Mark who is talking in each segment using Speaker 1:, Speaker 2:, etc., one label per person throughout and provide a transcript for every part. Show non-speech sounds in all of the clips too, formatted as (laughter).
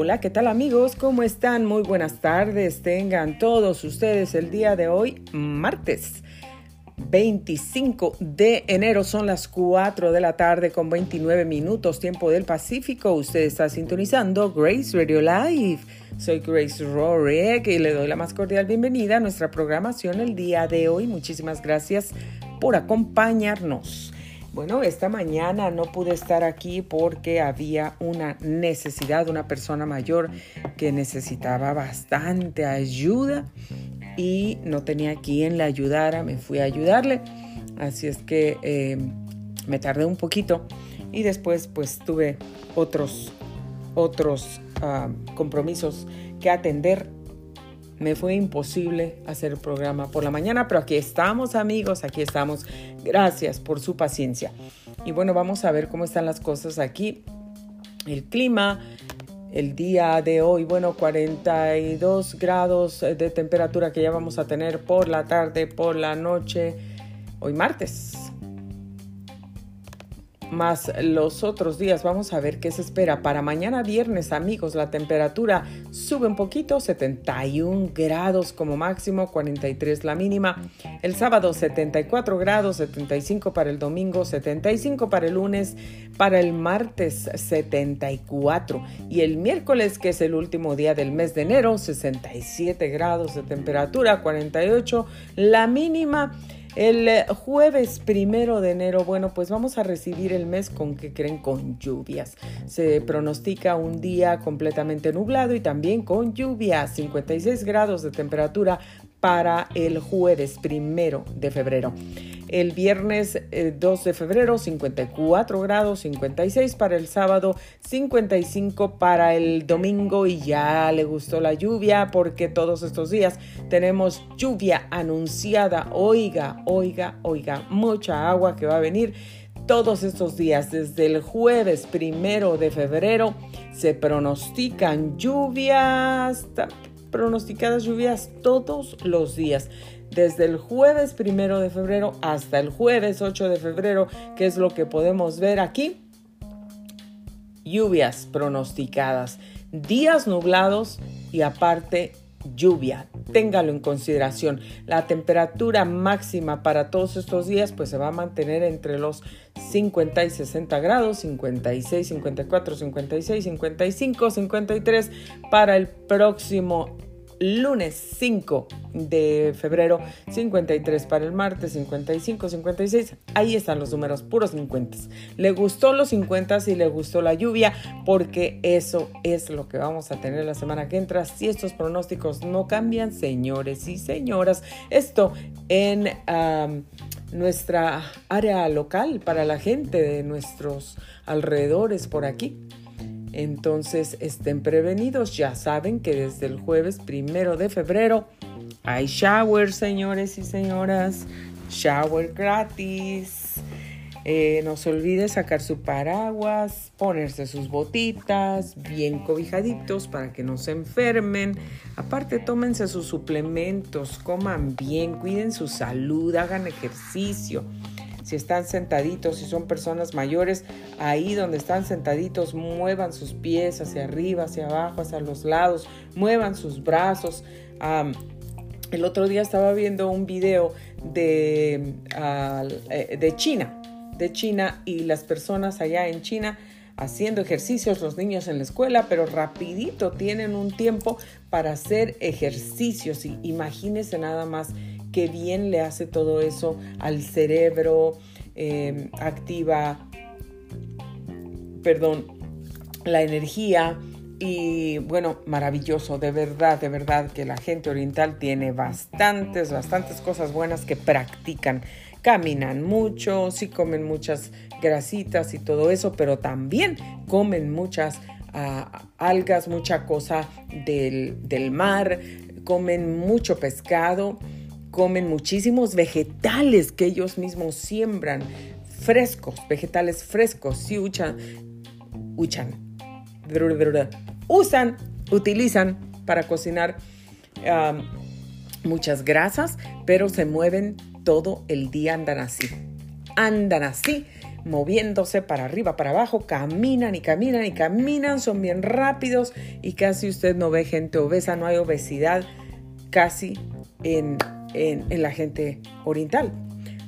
Speaker 1: Hola, ¿qué tal amigos? ¿Cómo están? Muy buenas tardes. Tengan todos ustedes el día de hoy, martes 25 de enero. Son las 4 de la tarde con 29 minutos, tiempo del Pacífico. Usted está sintonizando Grace Radio Live. Soy Grace Rorick y le doy la más cordial bienvenida a nuestra programación el día de hoy. Muchísimas gracias por acompañarnos. Bueno, esta mañana no pude estar aquí porque había una necesidad, una persona mayor que necesitaba bastante ayuda y no tenía quien la ayudara, me fui a ayudarle, así es que eh, me tardé un poquito y después pues tuve otros, otros ah, compromisos que atender me fue imposible hacer el programa por la mañana, pero aquí estamos amigos, aquí estamos. Gracias por su paciencia. Y bueno, vamos a ver cómo están las cosas aquí. El clima, el día de hoy, bueno, 42 grados de temperatura que ya vamos a tener por la tarde, por la noche, hoy martes más los otros días. Vamos a ver qué se espera. Para mañana viernes, amigos, la temperatura sube un poquito, 71 grados como máximo, 43 la mínima. El sábado 74 grados, 75 para el domingo, 75 para el lunes, para el martes 74 y el miércoles, que es el último día del mes de enero, 67 grados de temperatura, 48 la mínima. El eh, jueves primero de enero, bueno, pues vamos a recibir el mes con que creen con lluvias. Se pronostica un día completamente nublado y también con lluvias, 56 grados de temperatura para el jueves primero de febrero. El viernes 2 eh, de febrero 54 grados, 56 para el sábado, 55 para el domingo y ya le gustó la lluvia porque todos estos días tenemos lluvia anunciada. Oiga, oiga, oiga, mucha agua que va a venir todos estos días, desde el jueves primero de febrero, se pronostican lluvias, pronosticadas lluvias todos los días. Desde el jueves primero de febrero hasta el jueves 8 de febrero, que es lo que podemos ver aquí. Lluvias pronosticadas, días nublados y aparte lluvia. Téngalo en consideración. La temperatura máxima para todos estos días pues se va a mantener entre los 50 y 60 grados, 56, 54, 56, 55, 53 para el próximo lunes 5 de febrero, 53 para el martes, 55, 56. Ahí están los números, puros 50. Le gustó los 50 y le gustó la lluvia, porque eso es lo que vamos a tener la semana que entra. Si estos pronósticos no cambian, señores y señoras, esto en nuestra área local para la gente de nuestros alrededores por aquí. Entonces estén prevenidos, ya saben que desde el jueves primero de febrero hay shower, señores y señoras, shower gratis. Eh, no se olvide sacar su paraguas, ponerse sus botitas, bien cobijaditos para que no se enfermen. Aparte, tómense sus suplementos, coman bien, cuiden su salud, hagan ejercicio si están sentaditos, si son personas mayores, ahí donde están sentaditos, muevan sus pies hacia arriba, hacia abajo, hacia los lados, muevan sus brazos. el otro día estaba viendo un video de, eh, de China, de China y las personas allá en China haciendo ejercicios, los niños en la escuela, pero rapidito tienen un tiempo para hacer ejercicios imagínense nada más qué bien le hace todo eso al cerebro, em, activa, perdón, la energía. Y bueno, maravilloso, de verdad, de verdad que la gente oriental tiene bastantes, bastantes cosas buenas que practican. Caminan mucho, sí comen muchas grasitas y todo eso, pero también comen muchas ah, algas, mucha cosa del, del mar, comen mucho pescado comen muchísimos vegetales que ellos mismos siembran, frescos, vegetales frescos, sí uchan, uchan, usan, utilizan para cocinar muchas grasas, pero se mueven todo el día, andan así, andan así moviéndose para arriba, para abajo, caminan y caminan y caminan, son bien rápidos y casi usted no ve gente obesa, no hay obesidad casi en, la gente oriental,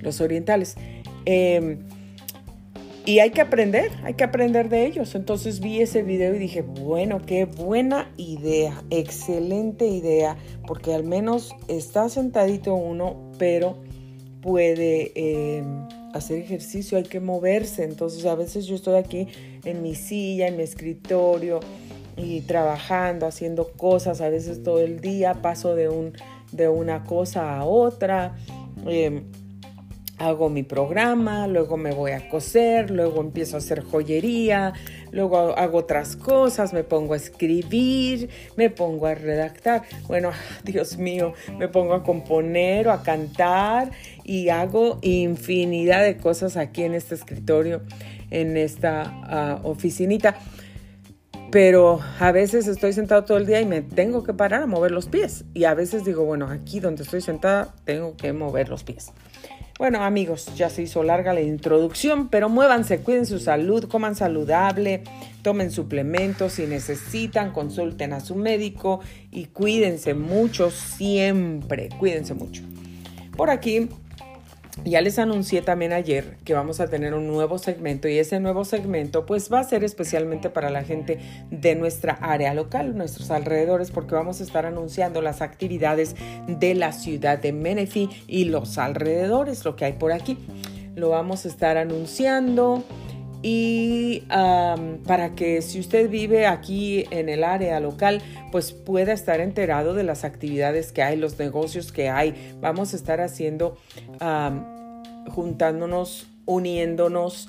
Speaker 1: los orientales. Em, y hay que aprender, hay que aprender de ellos. Entonces vi ese video y dije, bueno, qué buena idea, excelente idea, porque al menos está sentadito uno, pero puede em, hacer ejercicio, hay que moverse. Entonces a veces yo estoy aquí en mi silla, en mi escritorio y trabajando, haciendo cosas, a veces todo el día paso de, un, de una cosa a otra. Em, hago mi programa, luego me voy a coser, luego empiezo a hacer joyería, luego hago otras cosas, me pongo a escribir, me pongo a redactar. Bueno, (laughs) Dios mío, me pongo a componer o a cantar y hago infinidad de cosas aquí en este escritorio, en esta ah, oficinita. Pero a veces estoy sentado todo el día y me tengo que parar a mover los pies. Y a veces digo, bueno, aquí donde estoy sentada tengo que mover los pies. Bueno, amigos, ya se hizo larga la introducción, pero muévanse, cuiden su salud, coman saludable, tomen suplementos si necesitan, consulten a su médico y cuídense mucho siempre, cuídense mucho. Por aquí ya les anuncié también ayer que vamos a tener un nuevo segmento y ese nuevo segmento pues va a ser especialmente para la gente de nuestra área local, nuestros alrededores, porque vamos a estar anunciando las actividades de la ciudad de Menifee y los alrededores, lo que hay por aquí. Lo vamos a estar anunciando y para que si usted vive aquí en el área local, pues pueda estar enterado de las actividades que hay, los negocios que hay. Vamos a estar haciendo, juntándonos, uniéndonos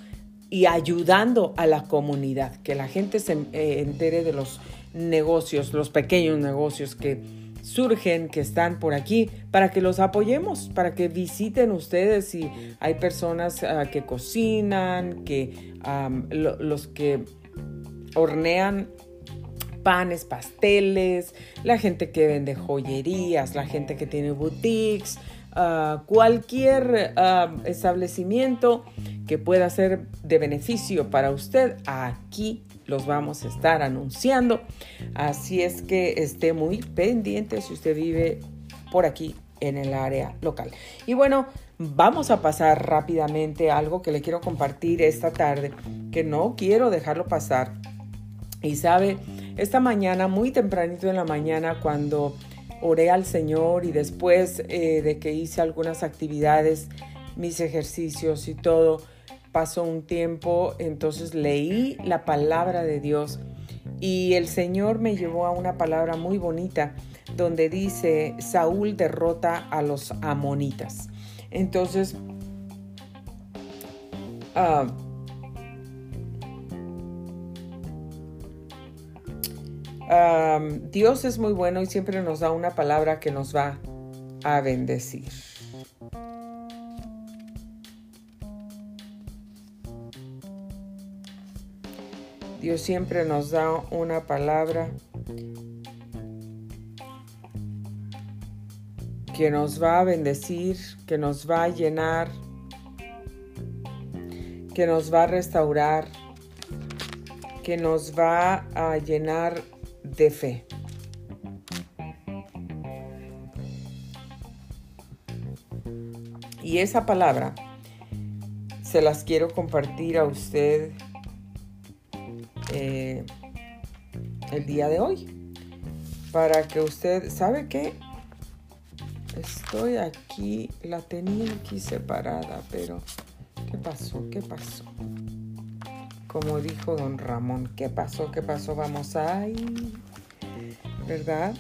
Speaker 1: y ayudando a la comunidad, que la gente se eh, entere de los negocios, los pequeños negocios que surgen, que están por aquí, para que los apoyemos, para que visiten ustedes si hay personas ah, que cocinan, que los que hornean panes, pasteles, la gente que vende joyerías, la gente que tiene boutiques, ah, cualquier ah, establecimiento que pueda ser de beneficio para usted, aquí los vamos a estar anunciando. Así es que esté muy pendiente si usted vive por aquí en el área local. Y bueno, vamos a pasar rápidamente a algo que le quiero compartir esta tarde, que no quiero dejarlo pasar. Y sabe, esta mañana, muy tempranito en la mañana, cuando oré al Señor y después eh, de que hice algunas actividades, mis ejercicios y todo, pasó un tiempo, entonces leí la palabra de Dios y el Señor me llevó a una palabra muy bonita donde dice, Saúl derrota a los amonitas. Entonces, ah, ah, Dios es muy bueno y siempre nos da una palabra que nos va a bendecir. Dios siempre nos da una palabra que nos va a bendecir, que nos va a llenar, que nos va a restaurar, que nos va a llenar de fe. Y esa palabra se las quiero compartir a usted eh, el día de hoy. Para que usted, ¿sabe qué? Estoy aquí, la tenía aquí separada, pero ¿qué pasó? ¿Qué pasó? Como dijo don Ramón, ¿qué pasó? ¿Qué pasó? Vamos ahí, ¿verdad?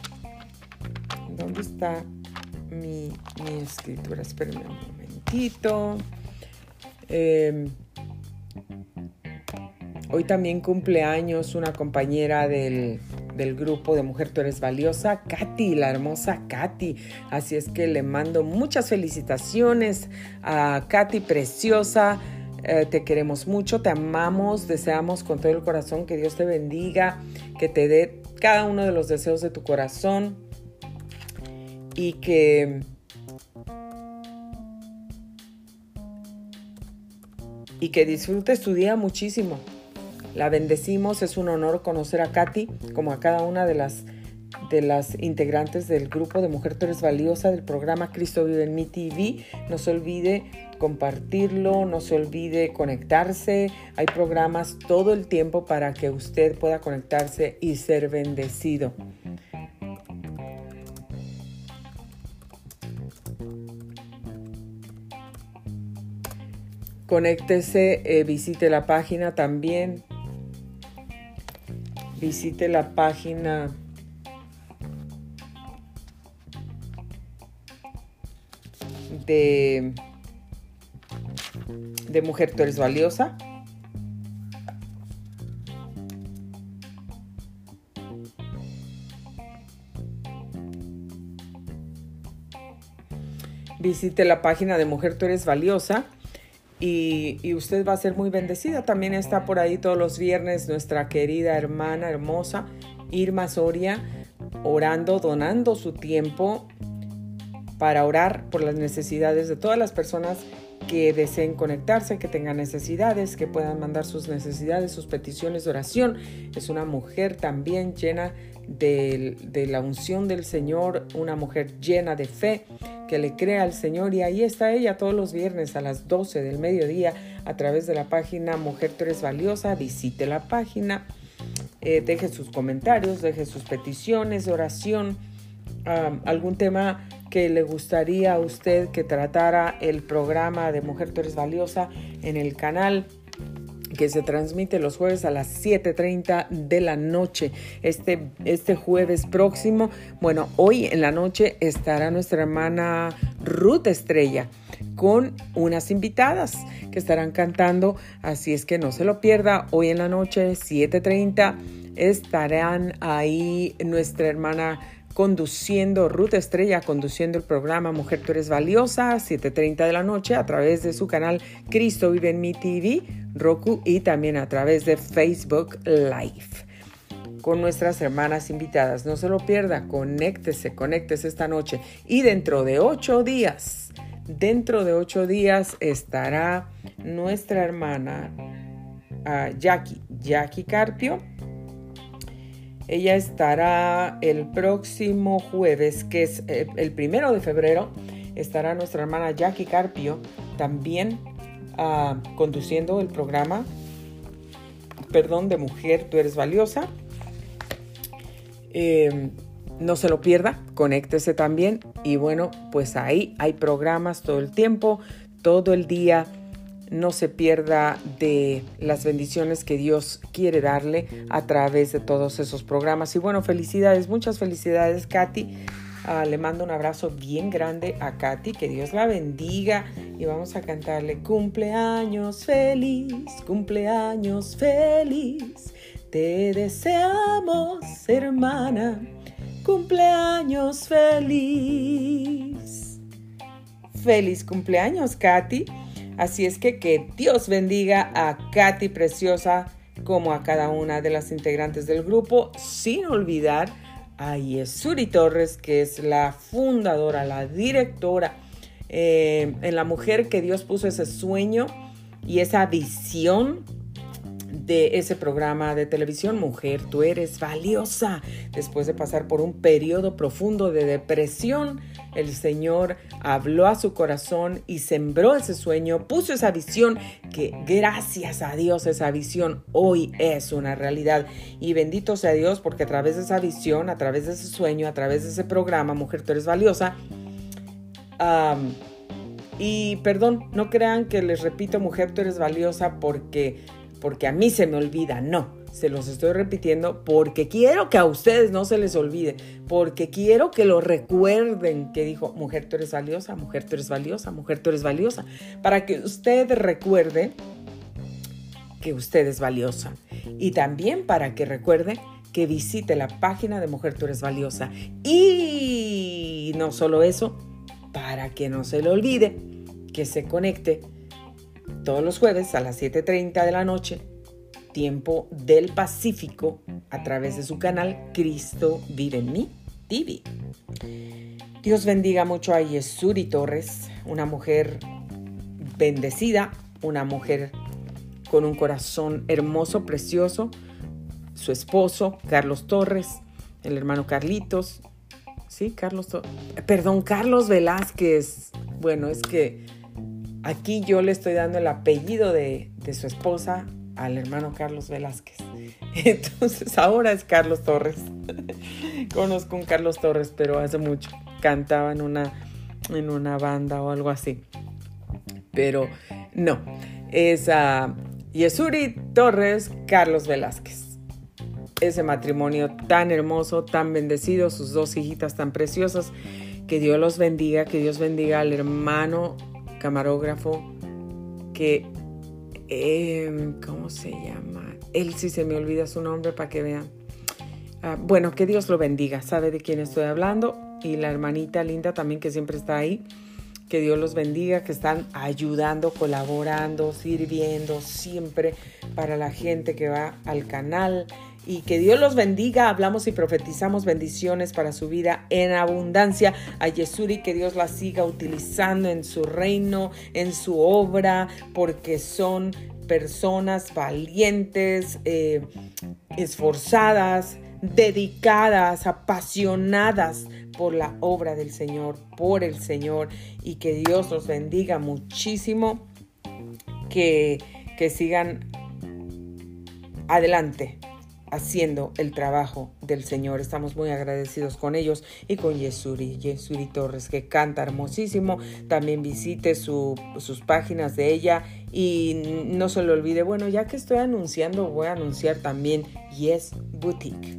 Speaker 1: ¿Dónde está mi, mi escritura? Espérenme un momentito. Eh, Hoy también cumple años una compañera del, grupo de Mujer Tú Eres Valiosa, Katy, la hermosa Katy. Así es que le mando muchas felicitaciones a Katy Preciosa. Eh, te queremos mucho, te amamos, deseamos con todo el corazón que Dios te bendiga, que te dé cada uno de los deseos de tu corazón y que y que disfrutes tu día muchísimo. La bendecimos, es un honor conocer a Katy como a cada una de las de las integrantes del grupo de Mujer Tú Valiosa del programa Cristo Vive en Mi TV. No se olvide compartirlo, no se olvide conectarse. Hay programas todo el tiempo para que usted pueda conectarse y ser bendecido. Conéctese, eh, visite la página también. Visite la página de, de Mujer Tú eres valiosa. Visite la página de Mujer Tú eres valiosa y, usted va a ser muy bendecida. También está por ahí todos los viernes nuestra querida hermana hermosa Irma Soria orando, donando su tiempo para orar por las necesidades de todas las personas que deseen conectarse, que tengan necesidades, que puedan mandar sus necesidades, sus peticiones de oración. Es una mujer también llena de, la unción del Señor, una mujer llena de fe que le crea al Señor. Y ahí está ella todos los viernes a las 12 del mediodía a través de la página Mujer Tú valiosa, visite la página, eh, deje sus comentarios, deje sus peticiones de oración, algún tema que le gustaría a usted que tratara el programa de Mujer Tú valiosa en el canal que se transmite los jueves a las 7.30 de la noche. Este, este jueves próximo, bueno, hoy en la noche estará nuestra hermana Ruth Estrella con unas invitadas que estarán cantando, así es que no se lo pierda. Hoy en la noche, 7.30, estarán ahí nuestra hermana conduciendo, Ruth Estrella conduciendo el programa Mujer Tú Eres Valiosa, 7.30 de la noche a través de su canal Cristo Vive en Mi TV, Roku y también a través de Facebook Live con nuestras hermanas invitadas. No se lo pierda, conéctese, conéctese esta noche. Y dentro de ocho días, dentro de ocho días estará nuestra hermana ah, Jackie, Jackie Carpio ella estará el próximo jueves, que es eh, el primero de febrero, estará nuestra hermana Jackie Carpio también ah, conduciendo el programa, perdón, de Mujer, tú eres valiosa. Em, no se lo pierda, conéctese también y bueno, pues ahí hay programas todo el tiempo, todo el día no se pierda de las bendiciones que Dios quiere darle a través de todos esos programas. Y bueno, felicidades, muchas felicidades, Katy. Ah, le mando un abrazo bien grande a Katy, que Dios la bendiga y vamos a cantarle cumpleaños feliz, cumpleaños feliz. Te deseamos, hermana, cumpleaños feliz. Feliz cumpleaños, Katy. Así es que que Dios bendiga a Katy Preciosa como a cada una de las integrantes del grupo, sin olvidar a Yesuri Torres, que es la fundadora, la directora, eh, en la mujer que Dios puso ese sueño y esa visión de ese programa de televisión, Mujer, tú eres valiosa. Después de pasar por un periodo profundo de depresión, el Señor habló a su corazón y sembró ese sueño, puso esa visión que gracias a Dios esa visión hoy es una realidad. Y bendito sea Dios porque a través de esa visión, a través de ese sueño, a través de ese programa, Mujer, tú eres valiosa, y perdón, no crean que les repito, mujer, tú eres valiosa porque porque a mí se me olvida, no. Se los estoy repitiendo porque quiero que a ustedes no se les olvide, porque quiero que lo recuerden que dijo, mujer, tú eres valiosa, mujer, tú eres valiosa, mujer, tú eres valiosa, para que usted recuerde que usted es valiosa. Y también para que recuerde que visite la página de Mujer Tú Eres Valiosa. Y no solo eso, para que no se le olvide que se conecte todos los jueves a las 7.30 de la noche, tiempo del Pacífico, a través de su canal Cristo Vive en mí TV. Dios bendiga mucho a Yesuri Torres, una mujer bendecida, una mujer con un corazón hermoso, precioso, su esposo, Carlos Torres, el hermano Carlitos, sí, Carlos, perdón, Carlos Velázquez. Bueno, es que aquí yo le estoy dando el apellido de, de su esposa al hermano Carlos Velázquez. (laughs) Entonces ahora es Carlos Torres. (laughs) Conozco un Carlos Torres, pero hace mucho cantaba en una, en una banda o algo así. Pero no, es a Yesuri Torres, Carlos Velázquez. Ese matrimonio tan hermoso, tan bendecido, sus dos hijitas tan preciosas. Que Dios los bendiga, que Dios bendiga al hermano camarógrafo que, em, ¿cómo se llama? Él sí se me olvida su nombre para que vean. Ah, bueno, que Dios lo bendiga, sabe de quién estoy hablando. Y la hermanita linda también que siempre está ahí. Que Dios los bendiga, que están ayudando, colaborando, sirviendo siempre para la gente que va al canal. Y que Dios los bendiga. Hablamos y profetizamos bendiciones para su vida en abundancia. A Yesuri, que Dios la siga utilizando en su reino, en su obra, porque son personas valientes, eh, esforzadas, dedicadas, apasionadas por la obra del Señor, por el Señor, y que Dios los bendiga muchísimo, que, que sigan adelante haciendo el trabajo del Señor. Estamos muy agradecidos con ellos y con Yesuri, Yesuri Torres, que canta hermosísimo. También visite sus páginas de ella y no se lo olvide. Bueno, ya que estoy anunciando, voy a anunciar también Yes Boutique.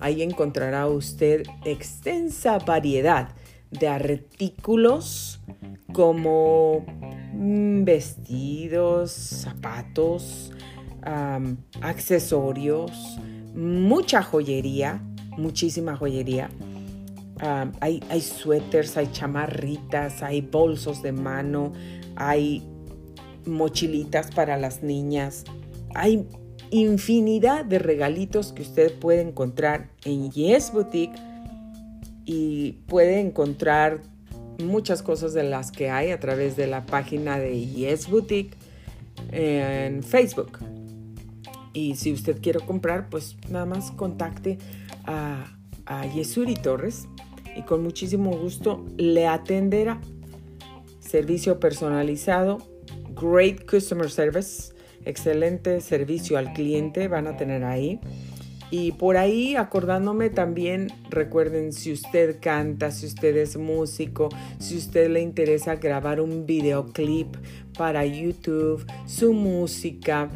Speaker 1: ahí encontrará usted extensa variedad de artículos como mm, vestidos, zapatos, accesorios, mucha joyería, muchísima joyería. hay, hay suéteres, hay chamarritas, hay bolsos de mano, hay mochilitas para las niñas, hay infinidad de regalitos que usted puede encontrar en Yes Boutique y puede encontrar muchas cosas de las que hay a través de la página de Yes Boutique en Facebook. Y si usted quiere comprar, pues nada más contacte a, a Yesuri Torres y con muchísimo gusto le atenderá. Servicio personalizado, great customer service, excelente servicio al cliente van a tener ahí. Y por ahí acordándome también, recuerden, si usted canta, si usted es músico, si usted le interesa grabar un videoclip para YouTube, su música,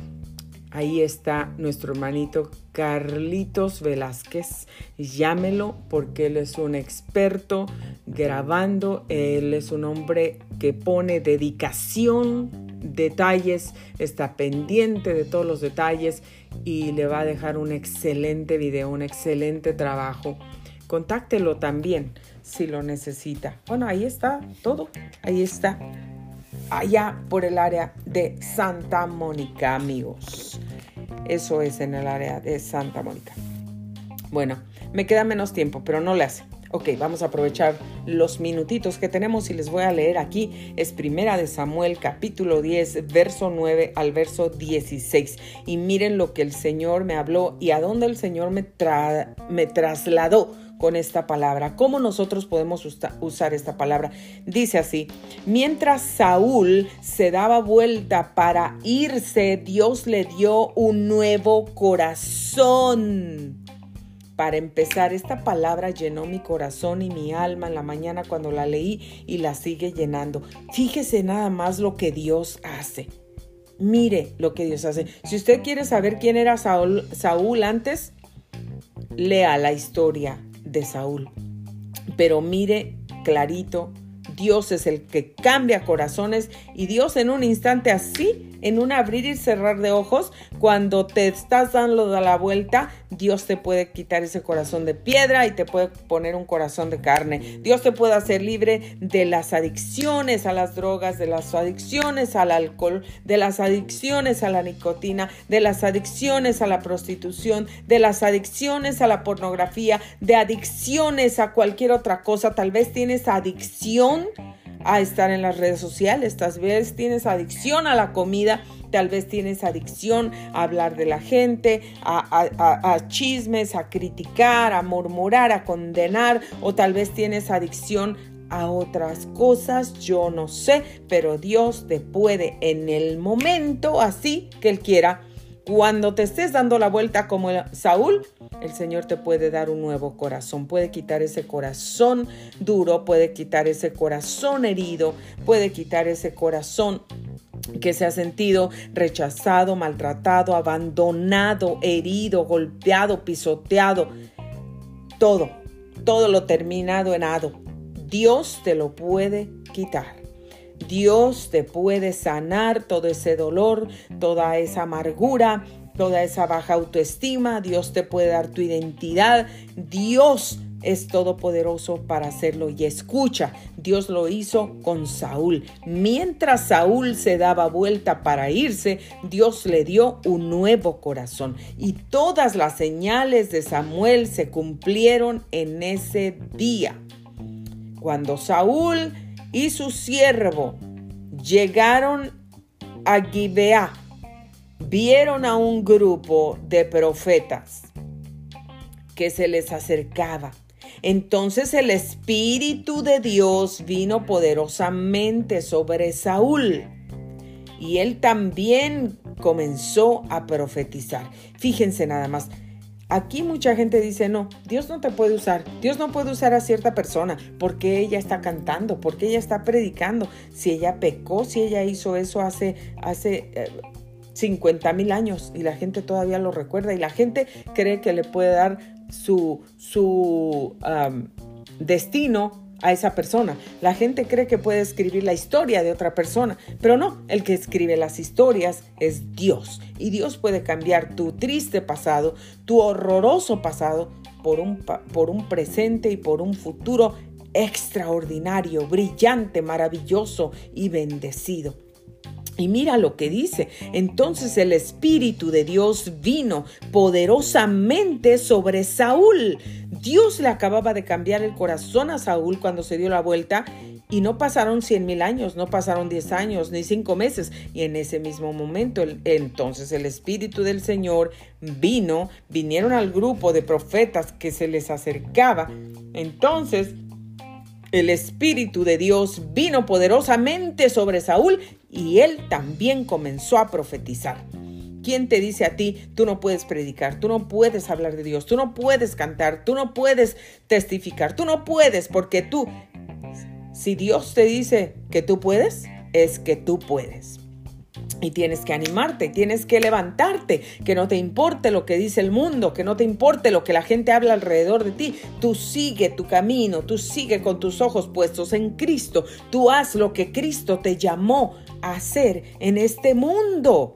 Speaker 1: Ahí está nuestro hermanito Carlitos Velázquez. Llámelo porque él es un experto grabando. Él es un hombre que pone dedicación, detalles, está pendiente de todos los detalles y le va a dejar un excelente video, un excelente trabajo. Contáctelo también si lo necesita. Bueno, ahí está todo. Ahí está allá por el área de Santa Mónica, amigos. Eso es en el área de Santa Mónica. Bueno, me queda menos tiempo, pero no le hace. Ok, vamos a aprovechar los minutitos que tenemos y les voy a leer aquí. Es Primera de Samuel capítulo 10, verso 9 al verso 16. Y miren lo que el Señor me habló y a dónde el Señor me, me trasladó con esta palabra. ¿Cómo nosotros podemos usar esta palabra? Dice así, mientras Saúl se daba vuelta para irse, Dios le dio un nuevo corazón. Para empezar, esta palabra llenó mi corazón y mi alma en la mañana cuando la leí y la sigue llenando. Fíjese nada más lo que Dios hace. Mire lo que Dios hace. Si usted quiere saber quién era Saúl, Saúl antes, lea la historia Saúl. Pero mire clarito, Dios es el que cambia corazones y Dios en un instante así en un abrir y cerrar de ojos, cuando te estás dando la vuelta, Dios te puede quitar ese corazón de piedra y te puede poner un corazón de carne. Dios te puede hacer libre de las adicciones a las drogas, de las adicciones al alcohol, de las adicciones a la nicotina, de las adicciones a la prostitución, de las adicciones a la pornografía, de adicciones a cualquier otra cosa. Tal vez tienes adicción a estar en las redes sociales, tal vez tienes adicción a la comida, tal vez tienes adicción a hablar de la gente, a, chismes, a criticar, a murmurar, a condenar, o tal vez tienes adicción a otras cosas, yo no sé, pero Dios te puede en el momento así que Él quiera. Cuando te estés dando la vuelta como Saúl, el Señor te puede dar un nuevo corazón, puede quitar ese corazón duro, puede quitar ese corazón herido, puede quitar ese corazón que se ha sentido rechazado, maltratado, abandonado, herido, golpeado, pisoteado, todo, todo lo terminado en ado. Dios te lo puede quitar. Dios te puede sanar todo ese dolor, toda esa amargura, toda esa baja autoestima. Dios te puede dar tu identidad. Dios es todopoderoso para hacerlo. Y escucha, Dios lo hizo con Saúl. Mientras Saúl se daba vuelta para irse, Dios le dio un nuevo corazón. Y todas las señales de Samuel se cumplieron en ese día. Cuando Saúl y su siervo llegaron a Gibeá, vieron a un grupo de profetas que se les acercaba entonces el Espíritu de Dios vino poderosamente sobre Saúl y él también comenzó a profetizar. Fíjense nada más. Aquí mucha gente dice, no, Dios no te puede usar, Dios no puede usar a cierta persona. Porque ella está cantando, porque ella está predicando, si ella pecó, si ella hizo eso hace, hace 50 mil años y la gente todavía lo recuerda y la gente cree que le puede dar su, su destino a esa persona. La gente cree que puede escribir la historia de otra persona, pero no, el que escribe las historias es Dios. Y Dios puede cambiar tu triste pasado, tu horroroso pasado, por un, por un presente y por un futuro extraordinario, brillante, maravilloso y bendecido. Y mira lo que dice. Entonces el Espíritu de Dios vino poderosamente sobre Saúl. Dios le acababa de cambiar el corazón a Saúl cuando se dio la vuelta y no pasaron cien mil años, no pasaron diez años, ni cinco meses. Y en ese mismo momento, entonces el Espíritu del Señor vino, vinieron al grupo de profetas que se les acercaba. Entonces el Espíritu de Dios vino poderosamente sobre Saúl y él también comenzó a profetizar. ¿Quién te dice a ti, tú no puedes predicar, tú no puedes hablar de Dios, tú no puedes cantar, tú no puedes testificar, tú no puedes porque tú, si Dios te dice que tú puedes, es que tú puedes. Y tienes que animarte, tienes que levantarte, que no te importe lo que dice el mundo, que no te importe lo que la gente habla alrededor de ti. Tú sigue tu camino, tú sigue con tus ojos puestos en Cristo. Tú haz lo que Cristo te llamó a hacer en este mundo.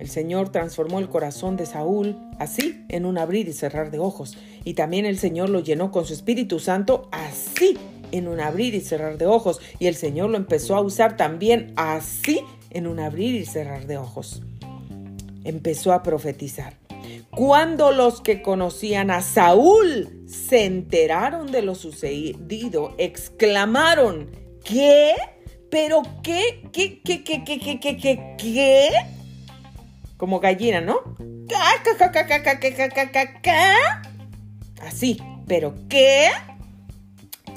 Speaker 1: El Señor transformó el corazón de Saúl así en un abrir y cerrar de ojos. Y también el Señor lo llenó con su Espíritu Santo así en un abrir y cerrar de ojos. Y el Señor lo empezó a usar también así en un abrir y cerrar de ojos. Empezó a profetizar. Cuando los que conocían a Saúl se enteraron de lo sucedido, exclamaron, ¿qué? ¿Pero qué? ¿Qué? ¿Qué? ¿Qué? ¿Qué? ¿Qué? ¿Qué? ¿Qué? ¿Qué? Como gallina, ¿no? Así, ¿pero qué?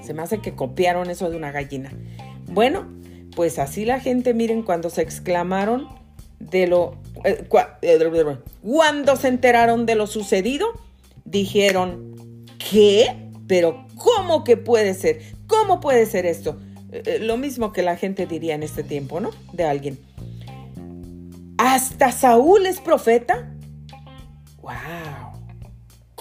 Speaker 1: Se me hace que copiaron eso de una gallina. Bueno, pues así la gente, miren, cuando se exclamaron de lo... Eh, eh, cuando se enteraron de lo sucedido, dijeron, ¿qué? Pero ¿cómo que puede ser? ¿Cómo puede ser esto? Eh, lo mismo que la gente diría en este tiempo, ¿no? De alguien. ¿Hasta Saúl es profeta? ¡Wow!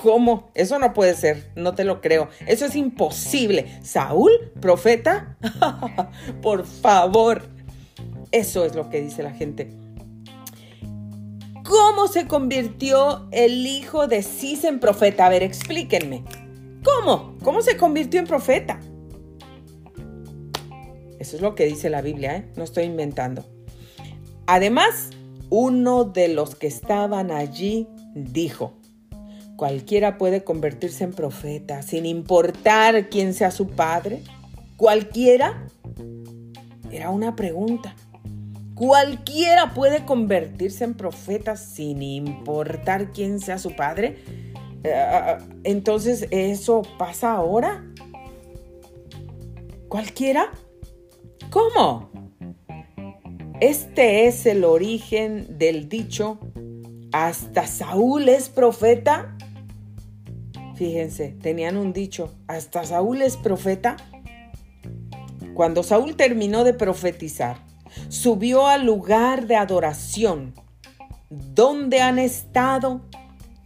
Speaker 1: ¿Cómo? Eso no puede ser, no te lo creo. Eso es imposible. ¿Saúl, profeta? (laughs) Por favor. Eso es lo que dice la gente. ¿Cómo se convirtió el hijo de Cis en profeta? A ver, explíquenme. ¿Cómo? ¿Cómo se convirtió en profeta? Eso es lo que dice la Biblia, ¿eh? No estoy inventando. Además, uno de los que estaban allí dijo, Cualquiera puede convertirse en profeta, sin importar quién sea su padre. ¿Cualquiera? Era una pregunta. Cualquiera puede convertirse en profeta sin importar quién sea su padre. Eh, entonces, ¿eso pasa ahora? ¿Cualquiera? ¿Cómo? Este es el origen del dicho, hasta Saúl es profeta. Fíjense, tenían un dicho, hasta Saúl es profeta. Cuando Saúl terminó de profetizar, subió al lugar de adoración. ¿Dónde han estado?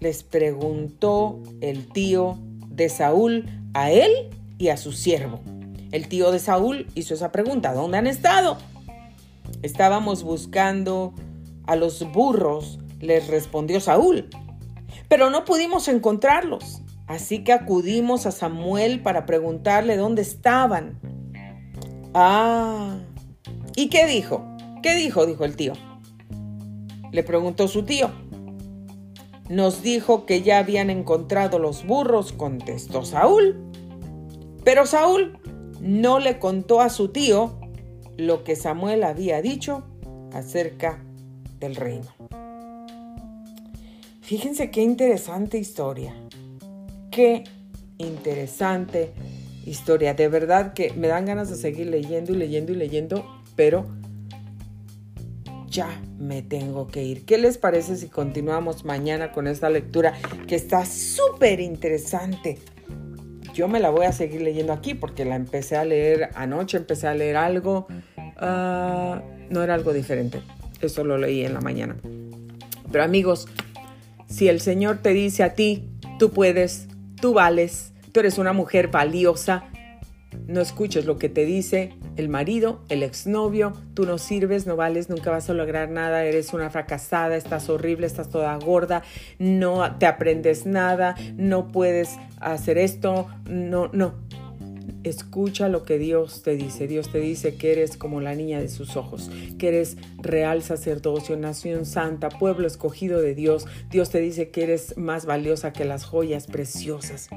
Speaker 1: Les preguntó el tío de Saúl a él y a su siervo. El tío de Saúl hizo esa pregunta, ¿dónde han estado? Estábamos buscando a los burros, les respondió Saúl, pero no pudimos encontrarlos. Así que acudimos a Samuel para preguntarle dónde estaban. Ah, ¿Y qué dijo? ¿Qué dijo? dijo el tío. Le preguntó su tío. Nos dijo que ya habían encontrado los burros, contestó Saúl. Pero Saúl no le contó a su tío lo que Samuel había dicho acerca del reino. Fíjense qué interesante historia. Qué interesante historia. De verdad que me dan ganas de seguir leyendo y leyendo y leyendo pero ya me tengo que ir. ¿Qué les parece si continuamos mañana con esta lectura que está súper interesante? Yo me la voy a seguir leyendo aquí porque la empecé a leer anoche, empecé a leer algo, ah, no era algo diferente, eso lo leí en la mañana. Pero amigos, si el Señor te dice a ti, tú puedes, tú vales, tú eres una mujer valiosa, no escuches lo que te dice el marido, el exnovio, tú no sirves, no vales, nunca vas a lograr nada, eres una fracasada, estás horrible, estás toda gorda, no te aprendes nada, no puedes hacer esto, no, no. Escucha lo que Dios te dice. Dios te dice que eres como la niña de sus ojos, que eres real sacerdocio, nación santa, pueblo escogido de Dios. Dios te dice que eres más valiosa que las joyas preciosas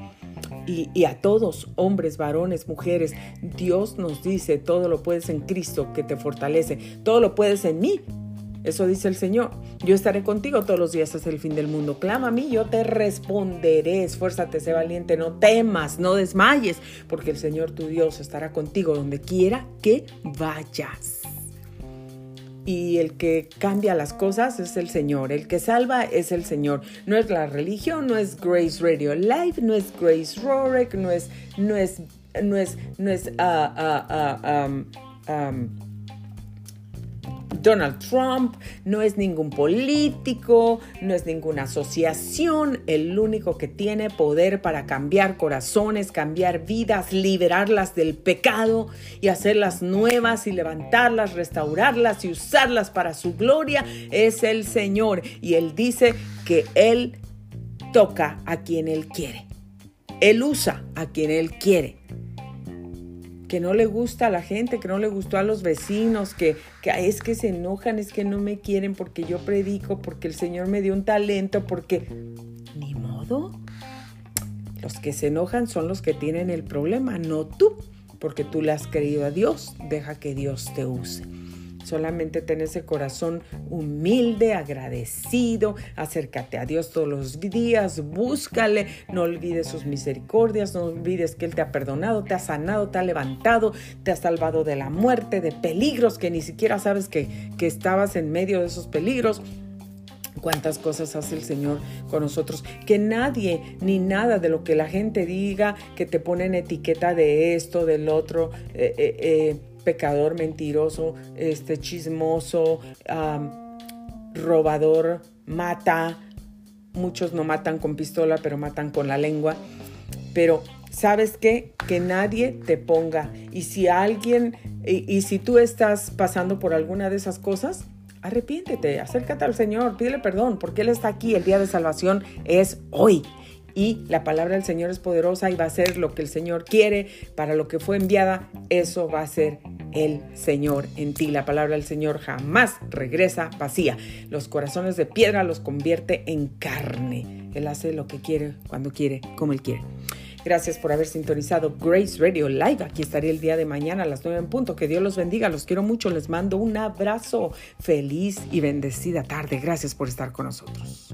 Speaker 1: y, a todos, hombres, varones, mujeres, Dios nos dice, todo lo puedes en Cristo que te fortalece, todo lo puedes en mí. Eso dice el Señor. Yo estaré contigo todos los días hasta el fin del mundo. Clama a mí, yo te responderé. Esfuérzate, sé valiente, no temas, no desmayes, porque el Señor tu Dios estará contigo donde quiera que vayas y el que cambia las cosas es el Señor, el que salva es el Señor. No es la religión, no es Grace Radio Live, no es Grace Rorek, no es, no es, no es, no es, ah, um, um, Donald Trump, no es ningún político, no es ninguna asociación, el único que tiene poder para cambiar corazones, cambiar vidas, liberarlas del pecado y hacerlas nuevas y levantarlas, restaurarlas y usarlas para su gloria es el Señor. Y Él dice que Él toca a quien Él quiere. Él usa a quien Él quiere que no le gusta a la gente, que no le gustó a los vecinos, que, es que se enojan, es que no me quieren porque yo predico, porque el Señor me dio un talento, porque... Ni modo. Los que se enojan son los que tienen el problema, no tú, porque tú le has creído a Dios. Deja que Dios te use. Solamente ten ese corazón humilde, agradecido. Acércate a Dios todos los días, búscale. No olvides sus misericordias, no olvides que Él te ha perdonado, te ha sanado, te ha levantado, te ha salvado de la muerte, de peligros que ni siquiera sabes que, que estabas en medio de esos peligros cuántas cosas hace el Señor con nosotros, que nadie ni nada de lo que la gente diga, que te ponen etiqueta de esto, del otro, eh, eh, eh pecador, mentiroso, este, chismoso, robador, mata. Muchos no matan con pistola, pero matan con la lengua. Pero, ¿sabes qué? Que nadie te ponga. Y si alguien, y si tú estás pasando por alguna de esas cosas, arrepiéntete, acércate al Señor, pídele perdón, porque Él está aquí. El día de salvación es hoy y la palabra del Señor es poderosa y va a ser lo que el Señor quiere para lo que fue enviada, eso va a ser el Señor en ti. La palabra del Señor jamás regresa vacía. Los corazones de piedra los convierte en carne. Él hace lo que quiere, cuando quiere, como Él quiere. Gracias por haber sintonizado Grace Radio Live. Aquí estaré el día de mañana a las 9 en punto. Que Dios los bendiga. Los quiero mucho. Les mando un abrazo. Feliz y bendecida tarde. Gracias por estar con nosotros.